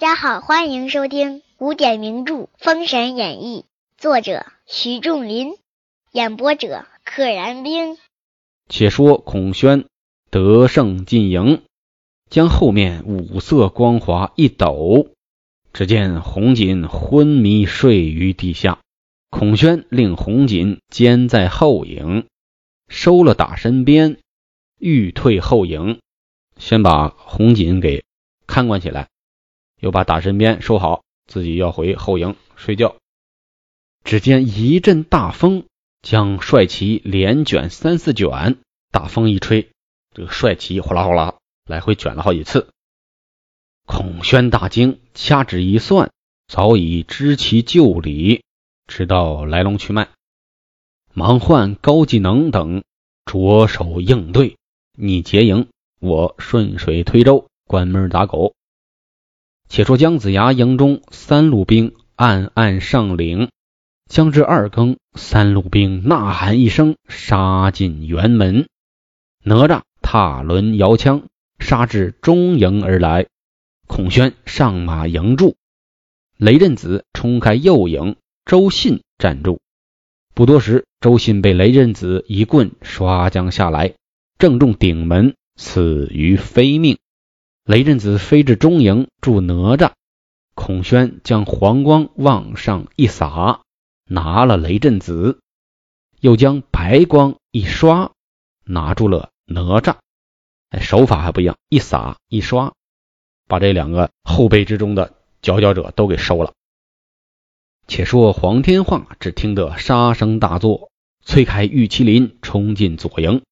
大家好，欢迎收听古典名著《封神演义》，作者徐仲林，演播者可燃冰。且说孔宣得胜进营，将后面五色光华一抖，只见红锦昏迷睡于地下。孔宣令红锦监在后营，收了打身边，欲退后营，先把红锦给看管起来。又把打身鞭收好，自己要回后营睡觉。只见一阵大风，将帅旗连卷三四卷。大风一吹，这个帅旗哗啦哗啦来回卷了好几次。孔宣大惊，掐指一算，早已知其旧里，知道来龙去脉，忙唤高技能等着手应对。你结营，我顺水推舟，关门打狗。且说姜子牙营中三路兵暗暗上岭，将至二更，三路兵呐喊一声，杀进辕门。哪吒踏轮摇枪，杀至中营而来。孔宣上马迎住，雷震子冲开右营，周信站住。不多时，周信被雷震子一棍刷将下来，正中顶门，死于非命。雷震子飞至中营助哪吒，孔宣将黄光往上一洒，拿了雷震子，又将白光一刷，拿住了哪吒。哎，手法还不一样，一洒一刷，把这两个后辈之中的佼佼者都给收了。且说黄天化只听得杀声大作，催开玉麒麟冲进左营，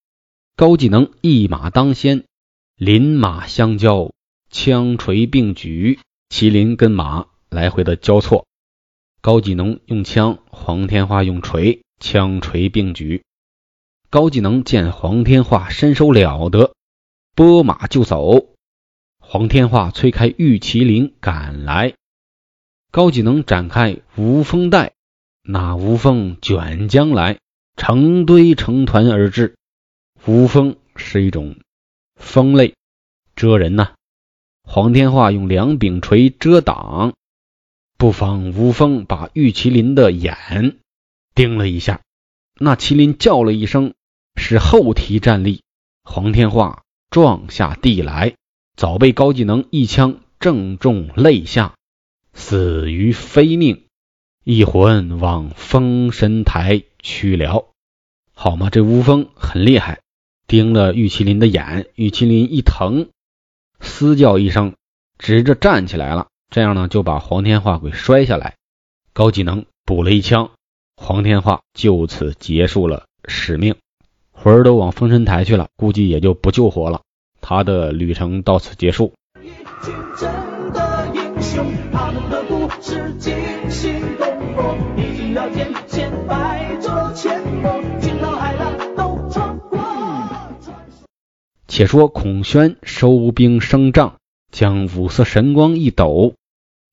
高技能一马当先。林马相交，枪锤并举，麒麟跟马来回的交错。高技能用枪，黄天化用锤，枪锤并举。高技能见黄天化身手了得，拨马就走。黄天化催开玉麒麟赶来，高技能展开无风带，那无风卷将来，成堆成团而至。无风是一种。风类遮人呐，黄天化用两柄锤遮挡，不妨无风把玉麒麟的眼盯了一下，那麒麟叫了一声，使后蹄站立，黄天化撞下地来，早被高技能一枪正中肋下，死于非命，一魂往封神台去了。好嘛，这吴风很厉害。盯了玉麒麟的眼，玉麒麟一疼，嘶叫一声，直着站起来了。这样呢，就把黄天化给摔下来。高技能补了一枪，黄天化就此结束了使命，魂儿都往封神台去了，估计也就不救活了。他的旅程到此结束。且说孔宣收兵升帐，将五色神光一抖，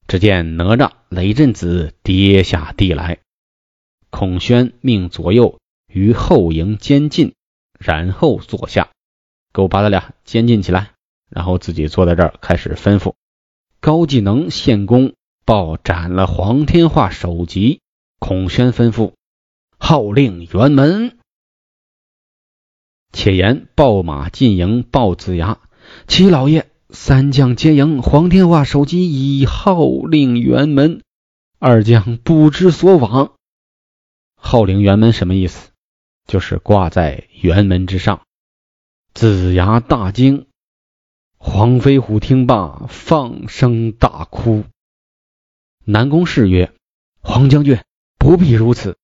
只见哪吒、雷震子跌下地来。孔宣命左右于后营监禁，然后坐下，给我把他俩监禁起来，然后自己坐在这儿开始吩咐。高技能献功，报斩了黄天化首级。孔宣吩咐号令辕门。且言报马进营报子牙，齐老爷，三将接营，黄天化首级已号令辕门，二将不知所往。号令辕门什么意思？就是挂在辕门之上。子牙大惊，黄飞虎听罢放声大哭。南宫氏曰：“黄将军不必如此，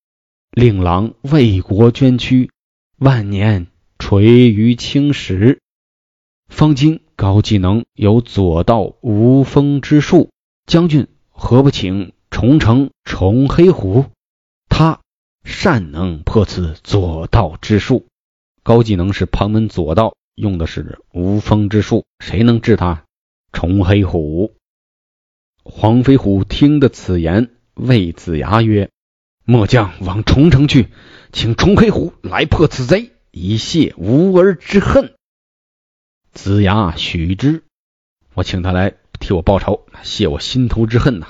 令郎为国捐躯，万年。”垂于青史。方今高技能有左道无风之术，将军何不请重城重黑虎？他善能破此左道之术。高技能是旁门左道，用的是无风之术，谁能治他？重黑虎。黄飞虎听得此言，谓子牙曰：“末将往重城去，请重黑虎来破此贼。”以泄无儿之恨。子牙许之，我请他来替我报仇，泄我心头之恨呐！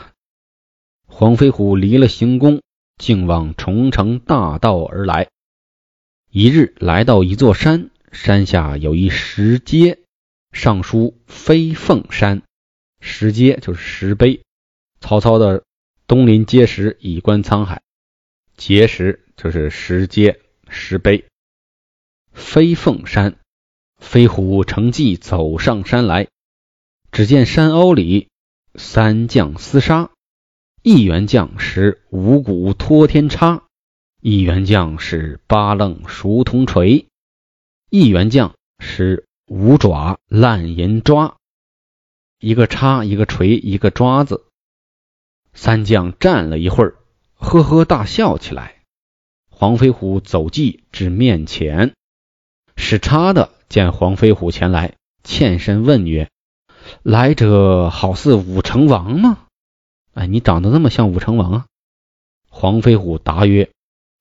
黄飞虎离了行宫，竟往重城大道而来。一日来到一座山，山下有一石阶，上书“飞凤山”。石阶就是石碑。曹操的东临碣石，以观沧海。碣石就是石阶、石碑。飞凤山，飞虎乘骑走上山来，只见山凹里三将厮杀，一员将使五谷托天叉，一员将使八楞熟铜锤，一员将使五爪烂银抓，一个叉，一个锤，一个抓子。三将站了一会儿，呵呵大笑起来。黄飞虎走计至面前。使差的见黄飞虎前来，欠身问曰：“来者好似武成王吗？”哎，你长得那么像武成王啊！黄飞虎答曰：“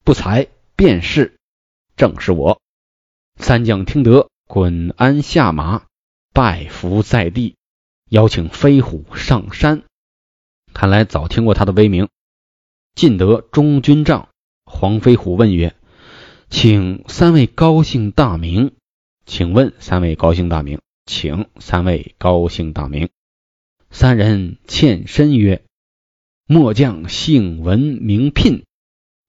不才，便是，正是我。”三将听得，滚鞍下马，拜伏在地，邀请飞虎上山。看来早听过他的威名。进得中军帐，黄飞虎问曰。请三位高姓大名，请问三位高姓大名，请三位高姓大名。三人欠身曰：“末将姓文名聘，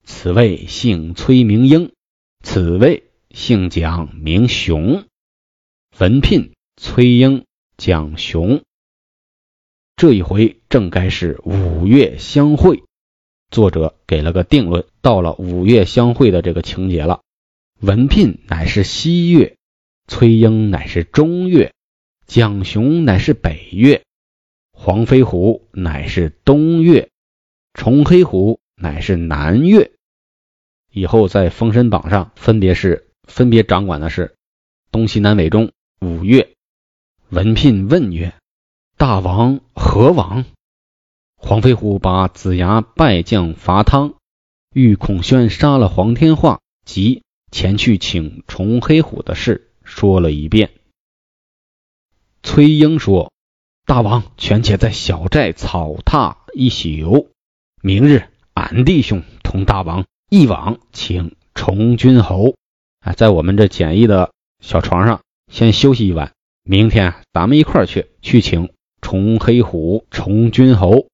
此位姓崔名英，此位姓蒋名雄。文聘、崔英、蒋雄，这一回正该是五月相会。”作者给了个定论，到了五月相会的这个情节了。文聘乃是西岳，崔英乃是中岳，蒋雄乃是北岳，黄飞虎乃是东岳，崇黑虎乃是南岳。以后在《封神榜》上分别是分别掌管的是东西南北中五岳。文聘问曰：“大王何往？”黄飞虎把子牙败将伐汤，遇孔宣杀了黄天化，及前去请重黑虎的事说了一遍。崔英说：“大王权且在小寨草榻一宿，明日俺弟兄同大王一往请重君侯。啊，在我们这简易的小床上先休息一晚，明天咱们一块儿去去请重黑虎、重君侯。”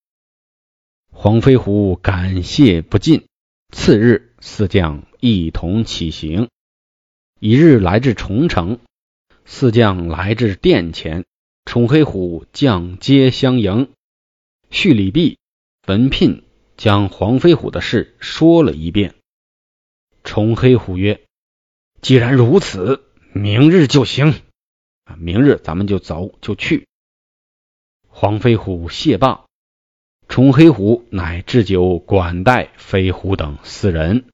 黄飞虎感谢不尽。次日，四将一同起行。一日来至重城，四将来至殿前，重黑虎将阶相迎。叙礼毕，文聘将黄飞虎的事说了一遍。重黑虎曰：“既然如此，明日就行。明日咱们就走，就去。”黄飞虎谢罢。重黑虎乃置酒管待飞虎等四人。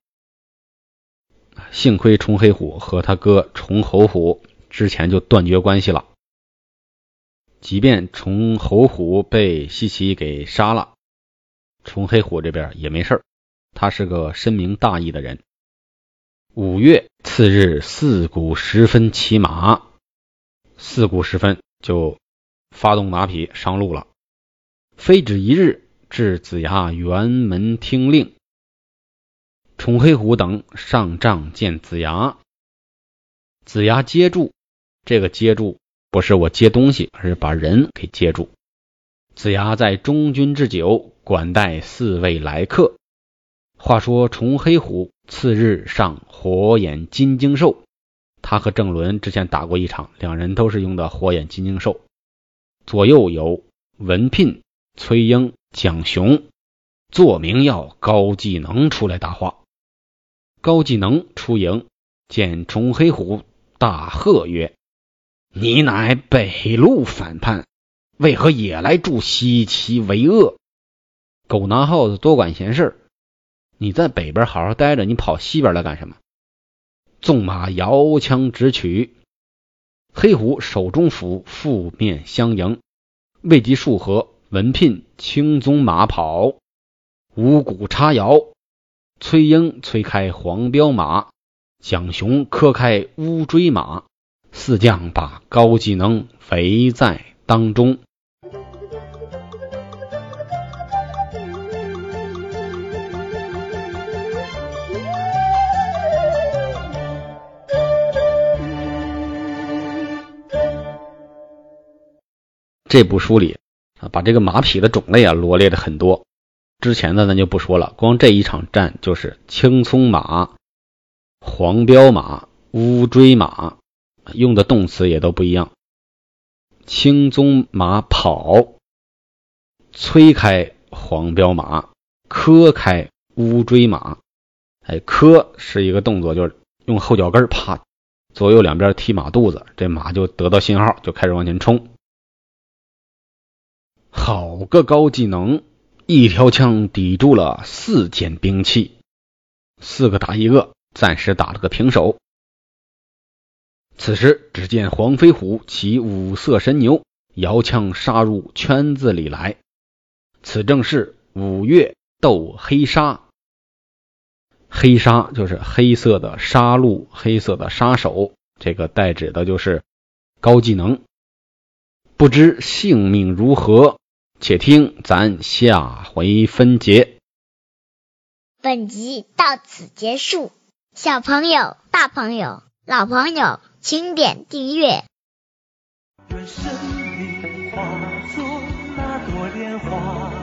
幸亏重黑虎和他哥重侯虎之前就断绝关系了。即便重侯虎被西岐给杀了，重黑虎这边也没事他是个深明大义的人。五月次日四鼓时分骑马，四鼓时分就发动马匹上路了。非止一日。至子牙辕门听令，重黑虎等上帐见子牙。子牙接住，这个接住不是我接东西，而是把人给接住。子牙在中军置酒，管待四位来客。话说重黑虎次日上火眼金睛兽，他和郑伦之前打过一场，两人都是用的火眼金睛兽。左右有文聘、崔英。蒋雄做名要高技能出来答话。高技能出营，见崇黑虎，大喝曰：“你乃北路反叛，为何也来助西岐为恶？狗拿耗子多管闲事！你在北边好好待着，你跑西边来干什么？”纵马摇枪直取，黑虎手中斧负面相迎，未及数合。文聘青鬃马跑，五谷插摇，崔英催开黄骠马，蒋雄磕开乌骓马，四将把高技能肥在当中。这部书里。把这个马匹的种类啊罗列的很多。之前的咱就不说了，光这一场战就是青葱马、黄骠马、乌骓马，用的动词也都不一样。青鬃马跑，催开黄骠马，磕开乌骓马。哎，磕是一个动作，就是用后脚跟啪左右两边踢马肚子，这马就得到信号，就开始往前冲。好个高技能！一条枪抵住了四件兵器，四个打一个，暂时打了个平手。此时，只见黄飞虎骑五色神牛，摇枪杀入圈子里来。此正是五岳斗黑沙。黑沙就是黑色的杀戮，黑色的杀手，这个代指的就是高技能。不知性命如何？且听咱下回分解。本集到此结束，小朋友、大朋友、老朋友，请点订阅。愿生命化作那朵莲花，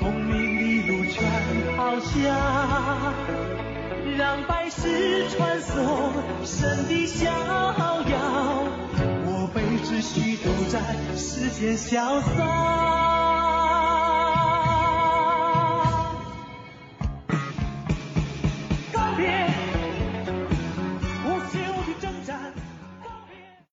功名利禄全抛下，让百世传颂神的逍遥。只需都在世间潇洒。